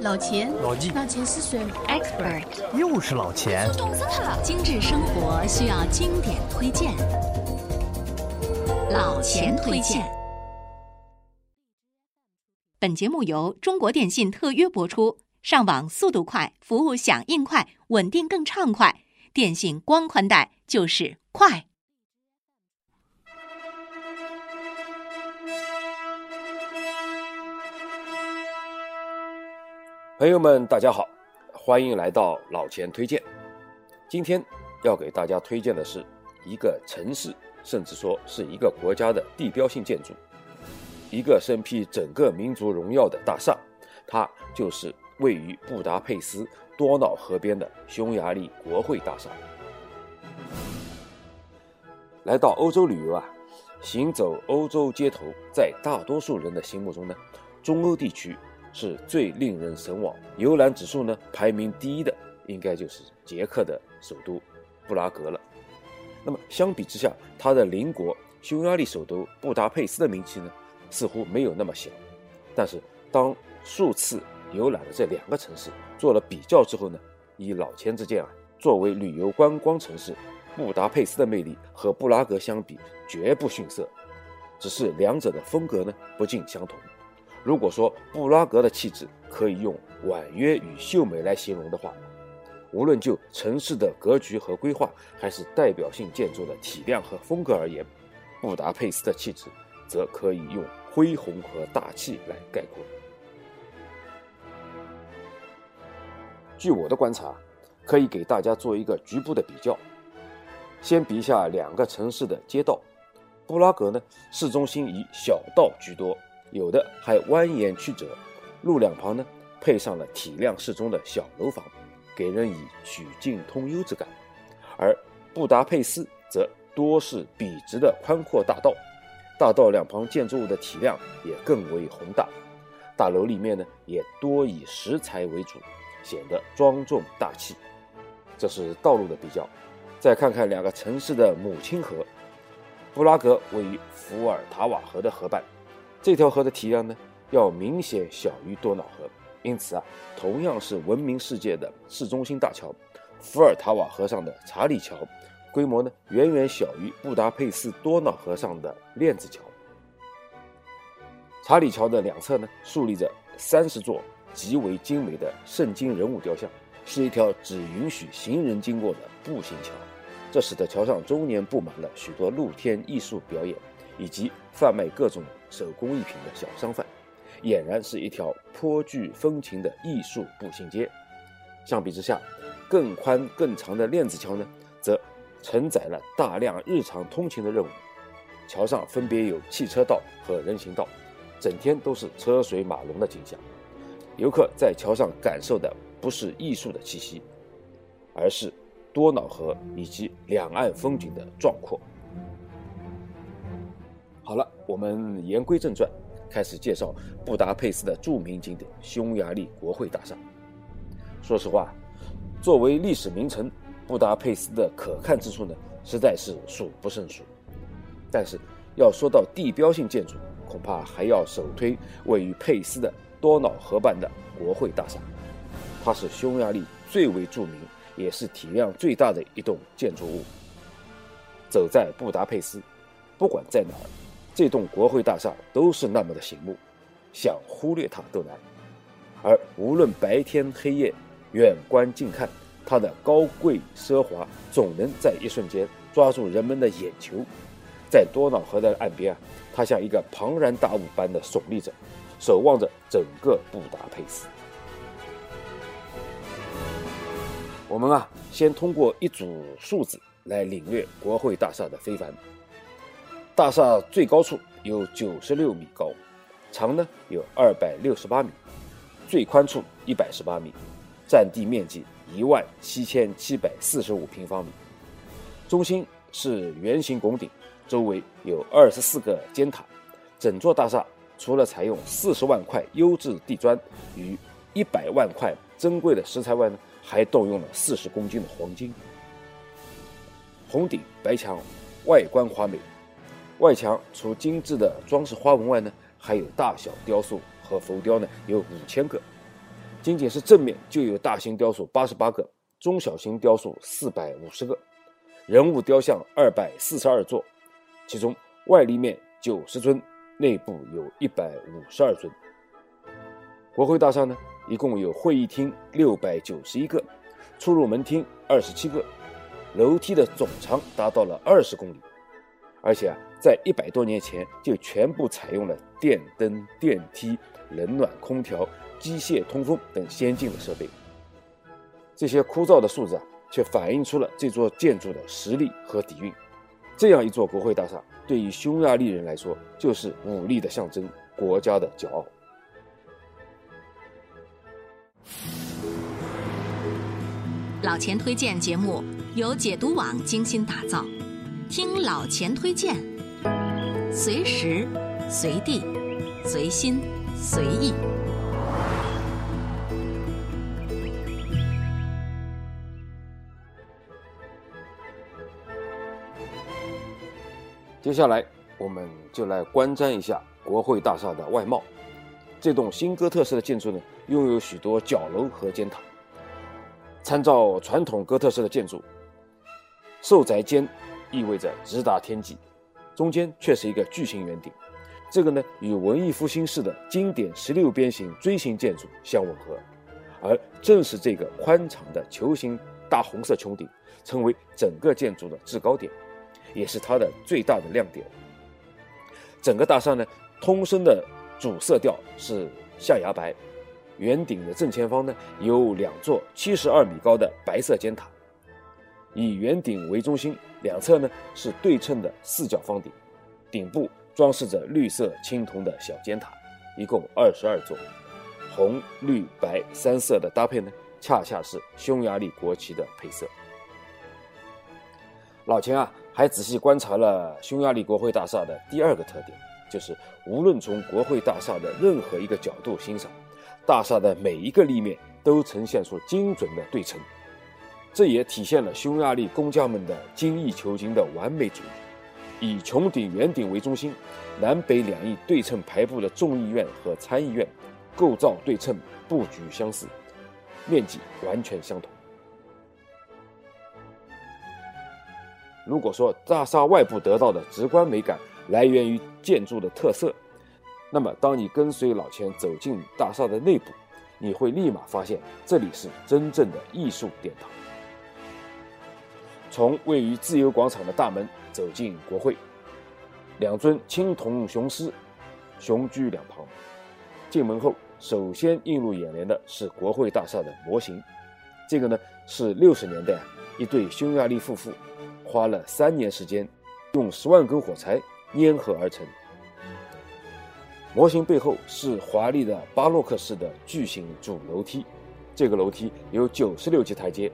老钱，老纪，老钱是谁？Expert，又是老钱。精致生活需要经典推荐，老钱推荐。本节目由中国电信特约播出，上网速度快，服务响应快，稳定更畅快。电信光宽带就是快。朋友们，大家好，欢迎来到老钱推荐。今天要给大家推荐的是一个城市，甚至说是一个国家的地标性建筑，一个身披整个民族荣耀的大厦，它就是位于布达佩斯多瑙河边的匈牙利国会大厦。来到欧洲旅游啊，行走欧洲街头，在大多数人的心目中呢，中欧地区。是最令人神往，游览指数呢排名第一的，应该就是捷克的首都布拉格了。那么相比之下，它的邻国匈牙利首都布达佩斯的名气呢，似乎没有那么小。但是当数次游览了这两个城市，做了比较之后呢，以老千之见啊，作为旅游观光城市，布达佩斯的魅力和布拉格相比绝不逊色，只是两者的风格呢不尽相同。如果说布拉格的气质可以用婉约与秀美来形容的话，无论就城市的格局和规划，还是代表性建筑的体量和风格而言，布达佩斯的气质则可以用恢宏和大气来概括。据我的观察，可以给大家做一个局部的比较。先比一下两个城市的街道，布拉格呢，市中心以小道居多。有的还蜿蜒曲折，路两旁呢配上了体量适中的小楼房，给人以曲径通幽之感。而布达佩斯则多是笔直的宽阔大道，大道两旁建筑物的体量也更为宏大，大楼里面呢也多以石材为主，显得庄重大气。这是道路的比较。再看看两个城市的母亲河，布拉格位于伏尔塔瓦河的河畔。这条河的体量呢，要明显小于多瑙河，因此啊，同样是闻名世界的市中心大桥——伏尔塔瓦河上的查理桥，规模呢远远小于布达佩斯多瑙河上的链子桥。查理桥的两侧呢，竖立着三十座极为精美的圣经人物雕像，是一条只允许行人经过的步行桥，这使得桥上终年布满了许多露天艺术表演。以及贩卖各种手工艺品的小商贩，俨然是一条颇具风情的艺术步行街。相比之下，更宽更长的链子桥呢，则承载了大量日常通勤的任务。桥上分别有汽车道和人行道，整天都是车水马龙的景象。游客在桥上感受的不是艺术的气息，而是多瑙河以及两岸风景的壮阔。好了，我们言归正传，开始介绍布达佩斯的著名景点——匈牙利国会大厦。说实话，作为历史名城，布达佩斯的可看之处呢，实在是数不胜数。但是，要说到地标性建筑，恐怕还要首推位于佩斯的多瑙河畔的国会大厦。它是匈牙利最为著名，也是体量最大的一栋建筑物。走在布达佩斯，不管在哪儿。这栋国会大厦都是那么的醒目，想忽略它都难。而无论白天黑夜，远观近看，它的高贵奢华总能在一瞬间抓住人们的眼球。在多瑙河的岸边啊，它像一个庞然大物般的耸立着，守望着整个布达佩斯。我们啊，先通过一组数字来领略国会大厦的非凡。大厦最高处有九十六米高，长呢有二百六十八米，最宽处一百十八米，占地面积一万七千七百四十五平方米。中心是圆形拱顶，周围有二十四个尖塔。整座大厦除了采用四十万块优质地砖与一百万块珍贵的石材外呢，还动用了四十公斤的黄金。红顶白墙，外观华美。外墙除精致的装饰花纹外呢，还有大小雕塑和浮雕呢，有五千个。仅仅是正面就有大型雕塑八十八个，中小型雕塑四百五十个，人物雕像二百四十二座，其中外立面九十尊，内部有一百五十二尊。国会大厦呢，一共有会议厅六百九十一个，出入门厅二十七个，楼梯的总长达到了二十公里，而且啊，在一百多年前就全部采用了电灯、电梯、冷暖空调。机械通风等先进的设备，这些枯燥的数字啊，却反映出了这座建筑的实力和底蕴。这样一座国会大厦，对于匈牙利人来说，就是武力的象征，国家的骄傲。老钱推荐节目由解读网精心打造，听老钱推荐，随时随地，随心随意。接下来，我们就来观瞻一下国会大厦的外貌。这栋新哥特式的建筑呢，拥有许多角楼和尖塔。参照传统哥特式的建筑，受宅尖意味着直达天际，中间却是一个巨型圆顶。这个呢，与文艺复兴式的经典十六边形锥形建筑相吻合。而正是这个宽敞的球形大红色穹顶，成为整个建筑的制高点。也是它的最大的亮点。整个大厦呢，通身的主色调是象牙白，圆顶的正前方呢有两座七十二米高的白色尖塔，以圆顶为中心，两侧呢是对称的四角方顶，顶部装饰着绿色青铜的小尖塔，一共二十二座，红绿白三色的搭配呢，恰恰是匈牙利国旗的配色。老钱啊。还仔细观察了匈牙利国会大厦的第二个特点，就是无论从国会大厦的任何一个角度欣赏，大厦的每一个立面都呈现出精准的对称。这也体现了匈牙利工匠们的精益求精的完美主义。以穹顶圆顶为中心，南北两翼对称排布的众议院和参议院，构造对称，布局相似，面积完全相同。如果说大厦外部得到的直观美感来源于建筑的特色，那么当你跟随老钱走进大厦的内部，你会立马发现这里是真正的艺术殿堂。从位于自由广场的大门走进国会，两尊青铜雄狮雄踞两旁。进门后，首先映入眼帘的是国会大厦的模型，这个呢是六十年代一对匈牙利夫妇。花了三年时间，用十万根火柴粘合而成。模型背后是华丽的巴洛克式的巨型主楼梯，这个楼梯有九十六级台阶。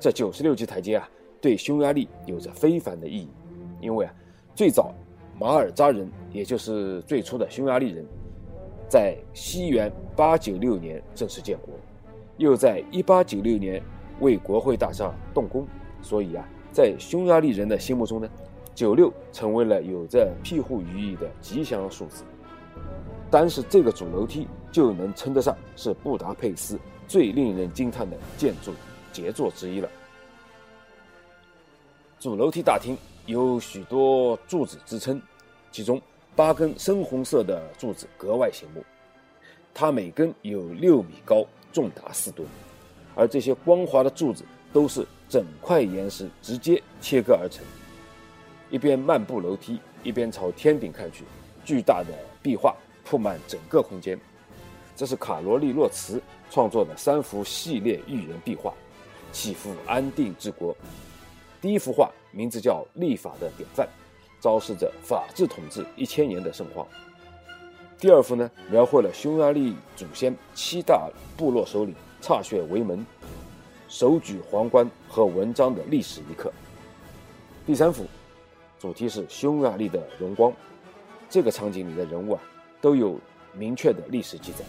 这九十六级台阶啊，对匈牙利有着非凡的意义，因为啊，最早马尔扎人，也就是最初的匈牙利人，在西元八九六年正式建国，又在一八九六年为国会大厦动工，所以啊。在匈牙利人的心目中呢，九六成为了有着庇护寓意的吉祥数字。单是这个主楼梯就能称得上是布达佩斯最令人惊叹的建筑杰作之一了。主楼梯大厅有许多柱子支撑，其中八根深红色的柱子格外醒目，它每根有六米高，重达四吨，而这些光滑的柱子都是。整块岩石直接切割而成。一边漫步楼梯，一边朝天顶看去，巨大的壁画铺满整个空间。这是卡罗利·洛茨创作的三幅系列寓言壁画，祈福安定治国。第一幅画名字叫《立法的典范》，昭示着法治统治一千年的盛况。第二幅呢，描绘了匈牙利祖先七大部落首领歃血为盟。手举皇冠和文章的历史一刻。第三幅，主题是匈牙利的荣光。这个场景里的人物啊，都有明确的历史记载。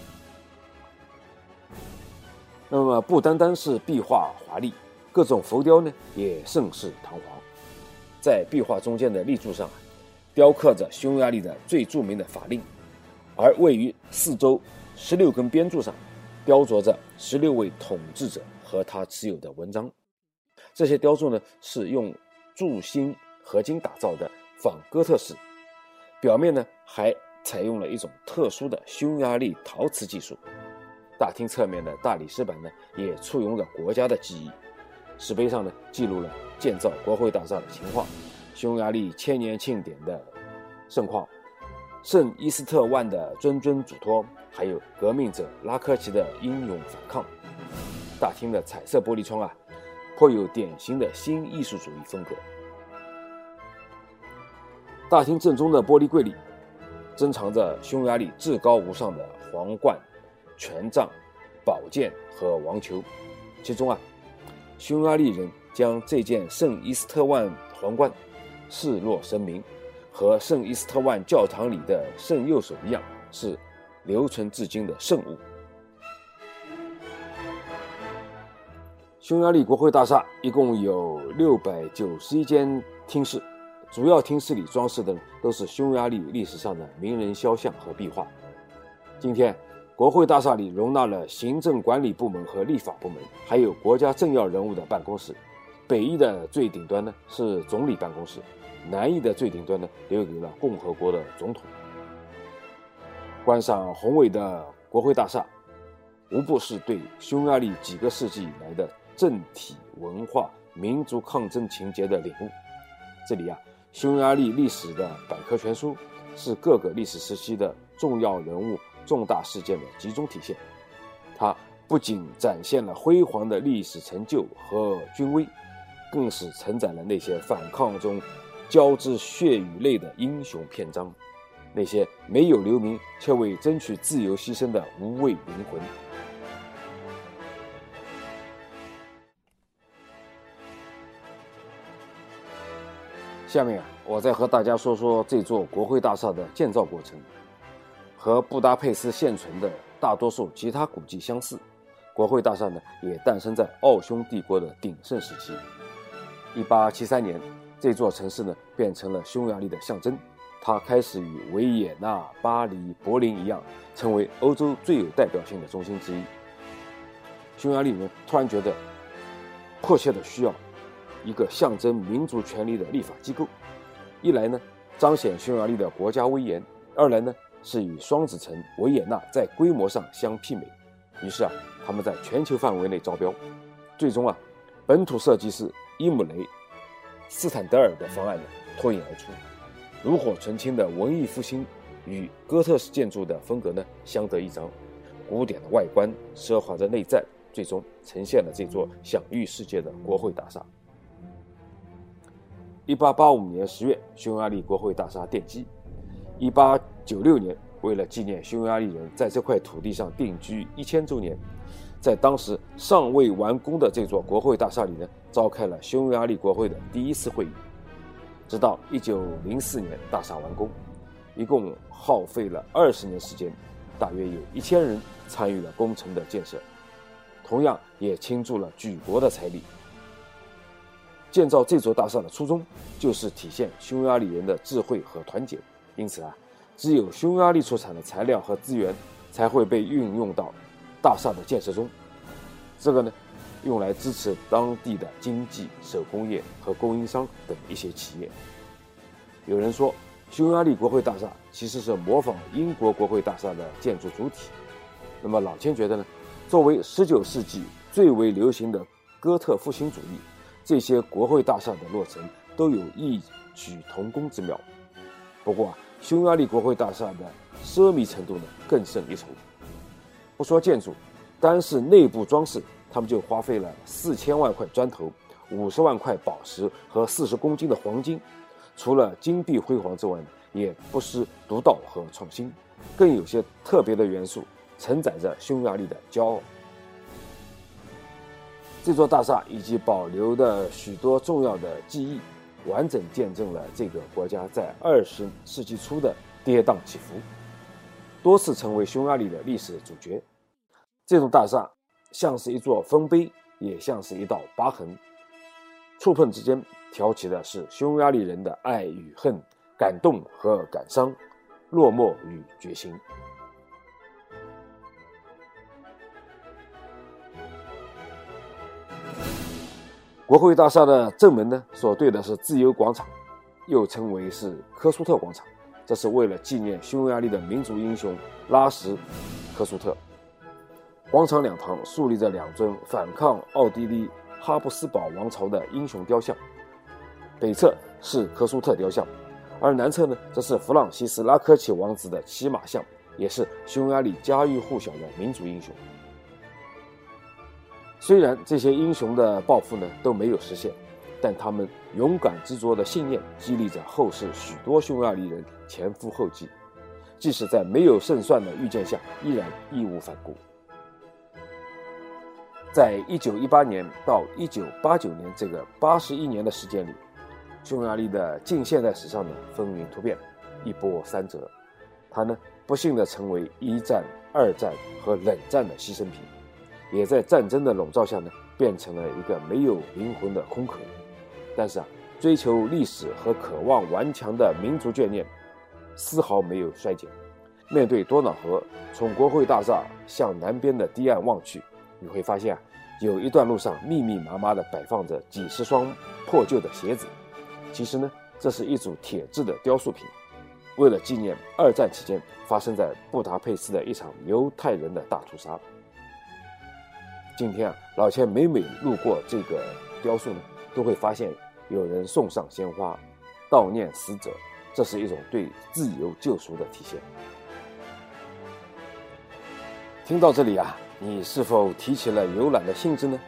那么不单单是壁画华丽，各种浮雕呢也盛世堂皇。在壁画中间的立柱上，雕刻着匈牙利的最著名的法令，而位于四周十六根边柱上，雕琢着十六位统治者和他持有的文章。这些雕塑呢是用铸锌合金打造的仿哥特式，表面呢还采用了一种特殊的匈牙利陶瓷技术。大厅侧面的大理石板呢也簇拥着国家的记忆，石碑上呢记录了建造国会大厦的情况，匈牙利千年庆典的盛况，圣伊斯特万的谆谆嘱托，还有革命者拉科奇的英勇反抗。大厅的彩色玻璃窗啊。颇有典型的新艺术主义风格。大厅正中的玻璃柜里，珍藏着匈牙利至高无上的皇冠、权杖、宝剑和王球。其中啊，匈牙利人将这件圣伊斯特万皇冠视若神明，和圣伊斯特万教堂里的圣右手一样，是留存至今的圣物。匈牙利国会大厦一共有六百九十一间厅室，主要厅室里装饰的都是匈牙利历史上的名人肖像和壁画。今天，国会大厦里容纳了行政管理部门和立法部门，还有国家政要人物的办公室。北翼的最顶端呢是总理办公室，南翼的最顶端呢留给了共和国的总统。观赏宏伟的国会大厦，无不是对匈牙利几个世纪以来的。政体文化、民族抗争情节的领悟。这里啊，匈牙利历史的百科全书是各个历史时期的重要人物、重大事件的集中体现。它不仅展现了辉煌的历史成就和军威，更是承载了那些反抗中交织血与泪的英雄篇章，那些没有留名却为争取自由牺牲的无畏灵魂。下面啊，我再和大家说说这座国会大厦的建造过程。和布达佩斯现存的大多数其他古迹相似，国会大厦呢也诞生在奥匈帝国的鼎盛时期。1873年，这座城市呢变成了匈牙利的象征，它开始与维也纳、巴黎、柏林一样，成为欧洲最有代表性的中心之一。匈牙利人突然觉得迫切的需要。一个象征民族权利的立法机构，一来呢彰显匈牙利的国家威严，二来呢是与双子城维也纳在规模上相媲美。于是啊，他们在全球范围内招标，最终啊，本土设计师伊姆雷·斯坦德尔的方案呢脱颖而出，炉火纯青的文艺复兴与哥特式建筑的风格呢相得益彰，古典的外观奢华的内在，最终呈现了这座享誉世界的国会大厦。一八八五年十月，匈牙利国会大厦奠基。一八九六年，为了纪念匈牙利人在这块土地上定居一千周年，在当时尚未完工的这座国会大厦里呢，召开了匈牙利国会的第一次会议。直到一九零四年，大厦完工，一共耗费了二十年时间，大约有一千人参与了工程的建设，同样也倾注了举国的财力。建造这座大厦的初衷，就是体现匈牙利人的智慧和团结。因此啊，只有匈牙利出产的材料和资源，才会被运用到大厦的建设中。这个呢，用来支持当地的经济、手工业和供应商等一些企业。有人说，匈牙利国会大厦其实是模仿英国国会大厦的建筑主体。那么老千觉得呢，作为19世纪最为流行的哥特复兴主义。这些国会大厦的落成都有异曲同工之妙，不过啊，匈牙利国会大厦的奢靡程度呢更胜一筹。不说建筑，单是内部装饰，他们就花费了四千万块砖头、五十万块宝石和四十公斤的黄金。除了金碧辉煌之外呢，也不失独到和创新，更有些特别的元素，承载着匈牙利的骄傲。这座大厦以及保留的许多重要的记忆，完整见证了这个国家在二十世纪初的跌宕起伏，多次成为匈牙利的历史主角。这座大厦像是一座丰碑，也像是一道疤痕，触碰之间挑起的是匈牙利人的爱与恨、感动和感伤、落寞与决心。国会大厦的正门呢，所对的是自由广场，又称为是科苏特广场，这是为了纪念匈牙利的民族英雄拉什·科苏特。广场两旁竖立着两尊反抗奥地利哈布斯堡王朝的英雄雕像，北侧是科苏特雕像，而南侧呢，则是弗朗西斯拉科奇王子的骑马像，也是匈牙利家喻户晓的民族英雄。虽然这些英雄的抱负呢都没有实现，但他们勇敢执着的信念激励着后世许多匈牙利人前赴后继，即使在没有胜算的预见下，依然义无反顾。在一九一八年到一九八九年这个八十一年的时间里，匈牙利的近现代史上呢风云突变，一波三折。它呢不幸的成为一战、二战和冷战的牺牲品，也在战争的笼罩下呢变成了一个没有灵魂的空壳。但是啊，追求历史和渴望顽强的民族眷念，丝毫没有衰减。面对多瑙河，从国会大厦向南边的堤岸望去。你会发现啊，有一段路上密密麻麻地摆放着几十双破旧的鞋子。其实呢，这是一组铁制的雕塑品，为了纪念二战期间发生在布达佩斯的一场犹太人的大屠杀。今天啊，老钱每每路过这个雕塑呢，都会发现有人送上鲜花，悼念死者。这是一种对自由救赎的体现。听到这里啊。你是否提起了游览的兴致呢？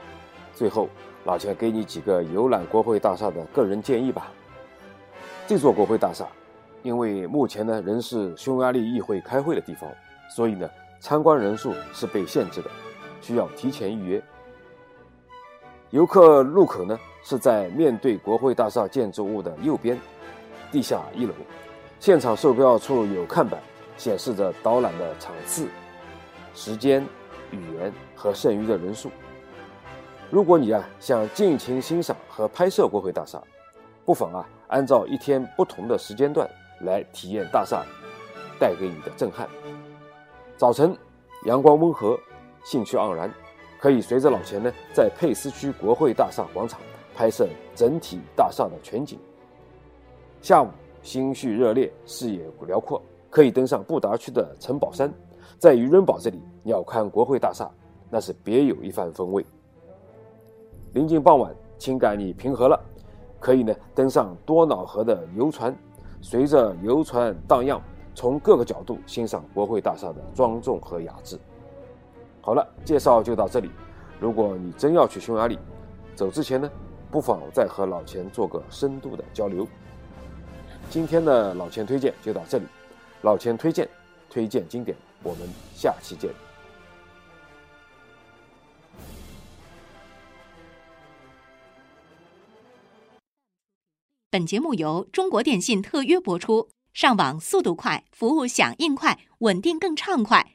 最后，老钱给你几个游览国会大厦的个人建议吧。这座国会大厦，因为目前呢仍是匈牙利议会开会的地方，所以呢参观人数是被限制的，需要提前预约。游客入口呢是在面对国会大厦建筑物的右边，地下一楼。现场售票处有看板，显示着导览的场次、时间。语言和剩余的人数。如果你啊想尽情欣赏和拍摄国会大厦，不妨啊按照一天不同的时间段来体验大厦带给你的震撼。早晨，阳光温和，兴趣盎然，可以随着老钱呢在佩斯区国会大厦广场拍摄整体大厦的全景。下午，心绪热烈，视野辽阔，可以登上布达区的城堡山。在渔人堡这里鸟瞰国会大厦，那是别有一番风味。临近傍晚，情感你平和了，可以呢登上多瑙河的游船，随着游船荡漾，从各个角度欣赏国会大厦的庄重和雅致。好了，介绍就到这里。如果你真要去匈牙利，走之前呢，不妨再和老钱做个深度的交流。今天的老钱推荐就到这里，老钱推荐，推荐经典。我们下期见。本节目由中国电信特约播出，上网速度快，服务响应快，稳定更畅快。